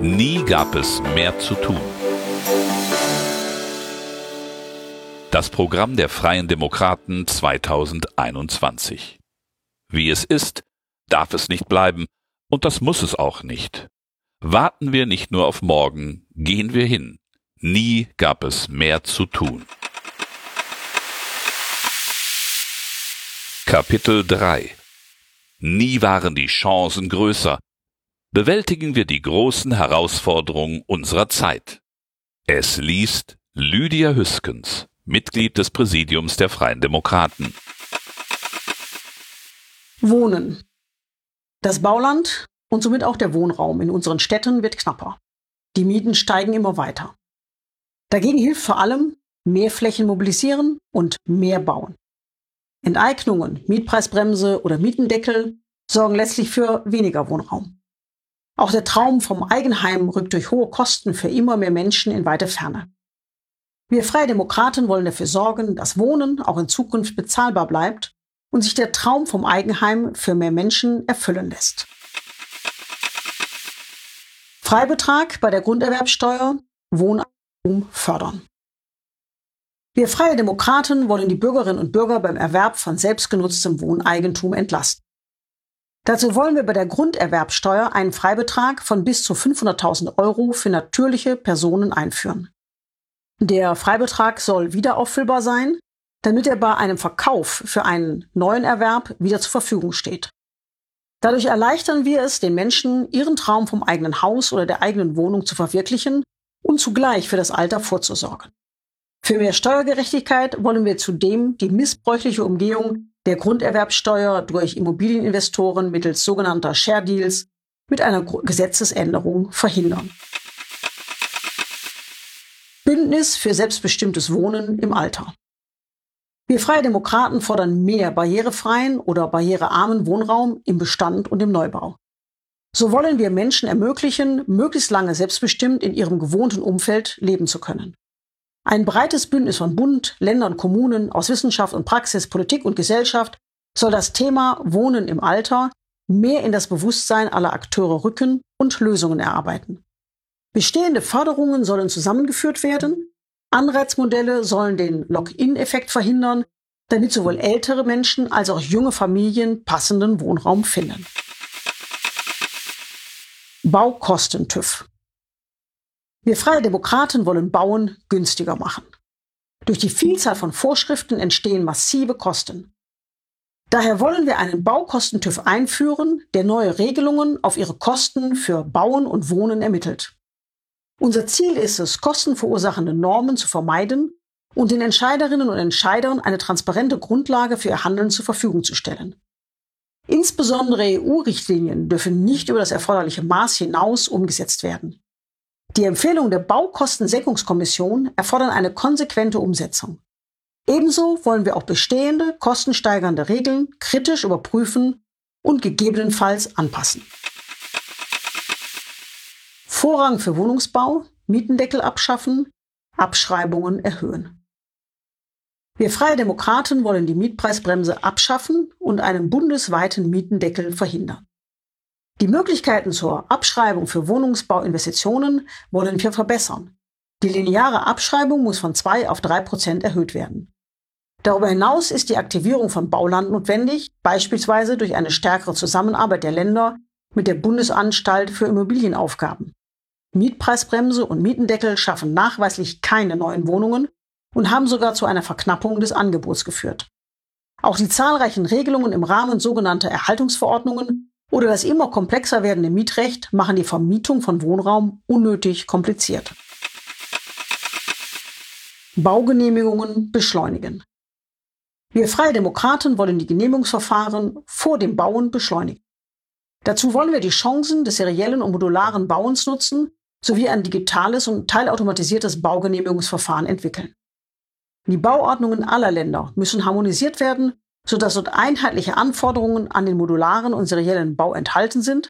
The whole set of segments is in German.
Nie gab es mehr zu tun. Das Programm der Freien Demokraten 2021. Wie es ist, darf es nicht bleiben, und das muss es auch nicht. Warten wir nicht nur auf morgen, gehen wir hin. Nie gab es mehr zu tun. Kapitel 3 Nie waren die Chancen größer. Bewältigen wir die großen Herausforderungen unserer Zeit. Es liest Lydia Hüskens, Mitglied des Präsidiums der Freien Demokraten. Wohnen. Das Bauland und somit auch der Wohnraum in unseren Städten wird knapper. Die Mieten steigen immer weiter. Dagegen hilft vor allem mehr Flächen mobilisieren und mehr bauen. Enteignungen, Mietpreisbremse oder Mietendeckel sorgen letztlich für weniger Wohnraum. Auch der Traum vom Eigenheim rückt durch hohe Kosten für immer mehr Menschen in weite Ferne. Wir Freie Demokraten wollen dafür sorgen, dass Wohnen auch in Zukunft bezahlbar bleibt und sich der Traum vom Eigenheim für mehr Menschen erfüllen lässt. Freibetrag bei der Grunderwerbsteuer, Wohneigentum fördern. Wir Freie Demokraten wollen die Bürgerinnen und Bürger beim Erwerb von selbstgenutztem Wohneigentum entlasten. Dazu wollen wir bei der Grunderwerbsteuer einen Freibetrag von bis zu 500.000 Euro für natürliche Personen einführen. Der Freibetrag soll wiederauffüllbar sein, damit er bei einem Verkauf für einen neuen Erwerb wieder zur Verfügung steht. Dadurch erleichtern wir es den Menschen, ihren Traum vom eigenen Haus oder der eigenen Wohnung zu verwirklichen und zugleich für das Alter vorzusorgen. Für mehr Steuergerechtigkeit wollen wir zudem die missbräuchliche Umgehung der Grunderwerbsteuer durch Immobilieninvestoren mittels sogenannter Share Deals mit einer Gesetzesänderung verhindern. Bündnis für selbstbestimmtes Wohnen im Alter. Wir Freie Demokraten fordern mehr barrierefreien oder barrierearmen Wohnraum im Bestand und im Neubau. So wollen wir Menschen ermöglichen, möglichst lange selbstbestimmt in ihrem gewohnten Umfeld leben zu können. Ein breites Bündnis von Bund, Ländern, Kommunen aus Wissenschaft und Praxis, Politik und Gesellschaft soll das Thema Wohnen im Alter mehr in das Bewusstsein aller Akteure rücken und Lösungen erarbeiten. Bestehende Förderungen sollen zusammengeführt werden, Anreizmodelle sollen den Lock-in-Effekt verhindern, damit sowohl ältere Menschen als auch junge Familien passenden Wohnraum finden. Baukosten-TÜV wir Freie Demokraten wollen Bauen günstiger machen. Durch die Vielzahl von Vorschriften entstehen massive Kosten. Daher wollen wir einen Baukostentüv einführen, der neue Regelungen auf ihre Kosten für Bauen und Wohnen ermittelt. Unser Ziel ist es, kostenverursachende Normen zu vermeiden und den Entscheiderinnen und Entscheidern eine transparente Grundlage für ihr Handeln zur Verfügung zu stellen. Insbesondere EU-Richtlinien dürfen nicht über das erforderliche Maß hinaus umgesetzt werden. Die Empfehlungen der Baukostensenkungskommission erfordern eine konsequente Umsetzung. Ebenso wollen wir auch bestehende, kostensteigernde Regeln kritisch überprüfen und gegebenenfalls anpassen. Vorrang für Wohnungsbau, Mietendeckel abschaffen, Abschreibungen erhöhen. Wir Freie Demokraten wollen die Mietpreisbremse abschaffen und einen bundesweiten Mietendeckel verhindern. Die Möglichkeiten zur Abschreibung für Wohnungsbauinvestitionen wollen wir verbessern. Die lineare Abschreibung muss von zwei auf drei Prozent erhöht werden. Darüber hinaus ist die Aktivierung von Bauland notwendig, beispielsweise durch eine stärkere Zusammenarbeit der Länder mit der Bundesanstalt für Immobilienaufgaben. Mietpreisbremse und Mietendeckel schaffen nachweislich keine neuen Wohnungen und haben sogar zu einer Verknappung des Angebots geführt. Auch die zahlreichen Regelungen im Rahmen sogenannter Erhaltungsverordnungen oder das immer komplexer werdende Mietrecht machen die Vermietung von Wohnraum unnötig kompliziert. Baugenehmigungen beschleunigen. Wir Freie Demokraten wollen die Genehmigungsverfahren vor dem Bauen beschleunigen. Dazu wollen wir die Chancen des seriellen und modularen Bauens nutzen sowie ein digitales und teilautomatisiertes Baugenehmigungsverfahren entwickeln. Die Bauordnungen aller Länder müssen harmonisiert werden sodass dort einheitliche Anforderungen an den modularen und seriellen Bau enthalten sind.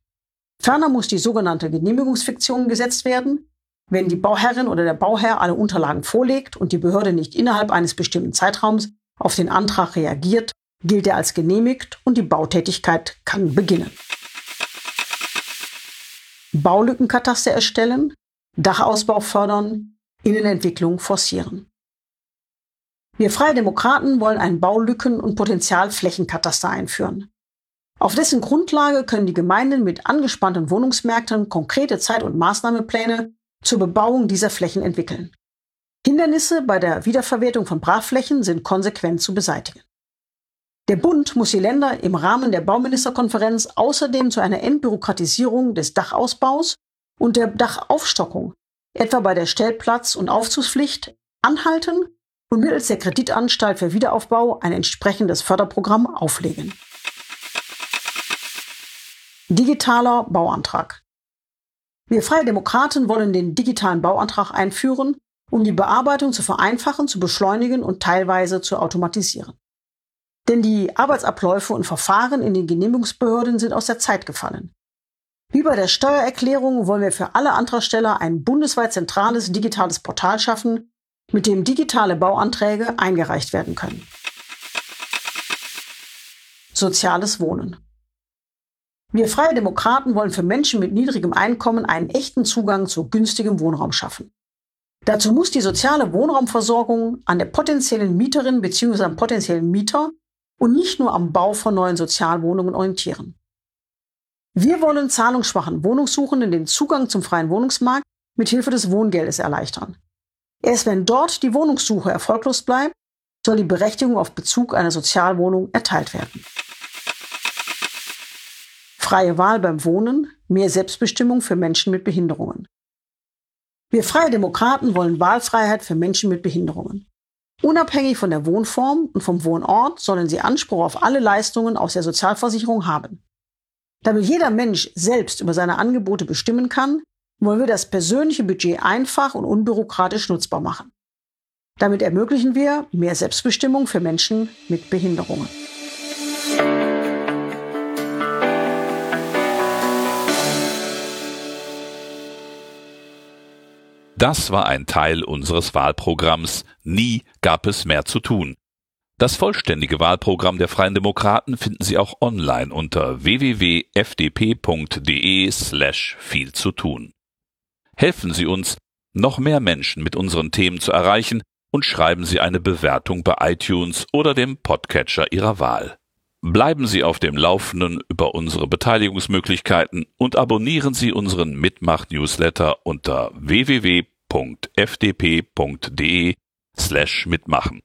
Ferner muss die sogenannte Genehmigungsfiktion gesetzt werden. Wenn die Bauherrin oder der Bauherr alle Unterlagen vorlegt und die Behörde nicht innerhalb eines bestimmten Zeitraums auf den Antrag reagiert, gilt er als genehmigt und die Bautätigkeit kann beginnen. Baulückenkataster erstellen, Dachausbau fördern, Innenentwicklung forcieren. Wir Freie Demokraten wollen ein Baulücken- und Potenzialflächenkataster einführen. Auf dessen Grundlage können die Gemeinden mit angespannten Wohnungsmärkten konkrete Zeit- und Maßnahmepläne zur Bebauung dieser Flächen entwickeln. Hindernisse bei der Wiederverwertung von Brachflächen sind konsequent zu beseitigen. Der Bund muss die Länder im Rahmen der Bauministerkonferenz außerdem zu einer Entbürokratisierung des Dachausbaus und der Dachaufstockung, etwa bei der Stellplatz- und Aufzugspflicht, anhalten und mittels der Kreditanstalt für Wiederaufbau ein entsprechendes Förderprogramm auflegen. Digitaler Bauantrag. Wir Freie Demokraten wollen den digitalen Bauantrag einführen, um die Bearbeitung zu vereinfachen, zu beschleunigen und teilweise zu automatisieren. Denn die Arbeitsabläufe und Verfahren in den Genehmigungsbehörden sind aus der Zeit gefallen. Wie bei der Steuererklärung wollen wir für alle Antragsteller ein bundesweit zentrales digitales Portal schaffen, mit dem digitale Bauanträge eingereicht werden können. Soziales Wohnen. Wir Freie Demokraten wollen für Menschen mit niedrigem Einkommen einen echten Zugang zu günstigem Wohnraum schaffen. Dazu muss die soziale Wohnraumversorgung an der potenziellen Mieterin bzw. am potenziellen Mieter und nicht nur am Bau von neuen Sozialwohnungen orientieren. Wir wollen zahlungsschwachen Wohnungssuchenden den Zugang zum freien Wohnungsmarkt mit Hilfe des Wohngeldes erleichtern. Erst wenn dort die Wohnungssuche erfolglos bleibt, soll die Berechtigung auf Bezug einer Sozialwohnung erteilt werden. Freie Wahl beim Wohnen, mehr Selbstbestimmung für Menschen mit Behinderungen. Wir Freie Demokraten wollen Wahlfreiheit für Menschen mit Behinderungen. Unabhängig von der Wohnform und vom Wohnort sollen sie Anspruch auf alle Leistungen aus der Sozialversicherung haben. Damit jeder Mensch selbst über seine Angebote bestimmen kann, wollen wir das persönliche Budget einfach und unbürokratisch nutzbar machen. Damit ermöglichen wir mehr Selbstbestimmung für Menschen mit Behinderungen. Das war ein Teil unseres Wahlprogramms Nie gab es mehr zu tun. Das vollständige Wahlprogramm der Freien Demokraten finden Sie auch online unter www.fdp.de slash viel zu tun. Helfen Sie uns, noch mehr Menschen mit unseren Themen zu erreichen und schreiben Sie eine Bewertung bei iTunes oder dem Podcatcher Ihrer Wahl. Bleiben Sie auf dem Laufenden über unsere Beteiligungsmöglichkeiten und abonnieren Sie unseren Mitmach-Newsletter unter www.fdp.de slash mitmachen.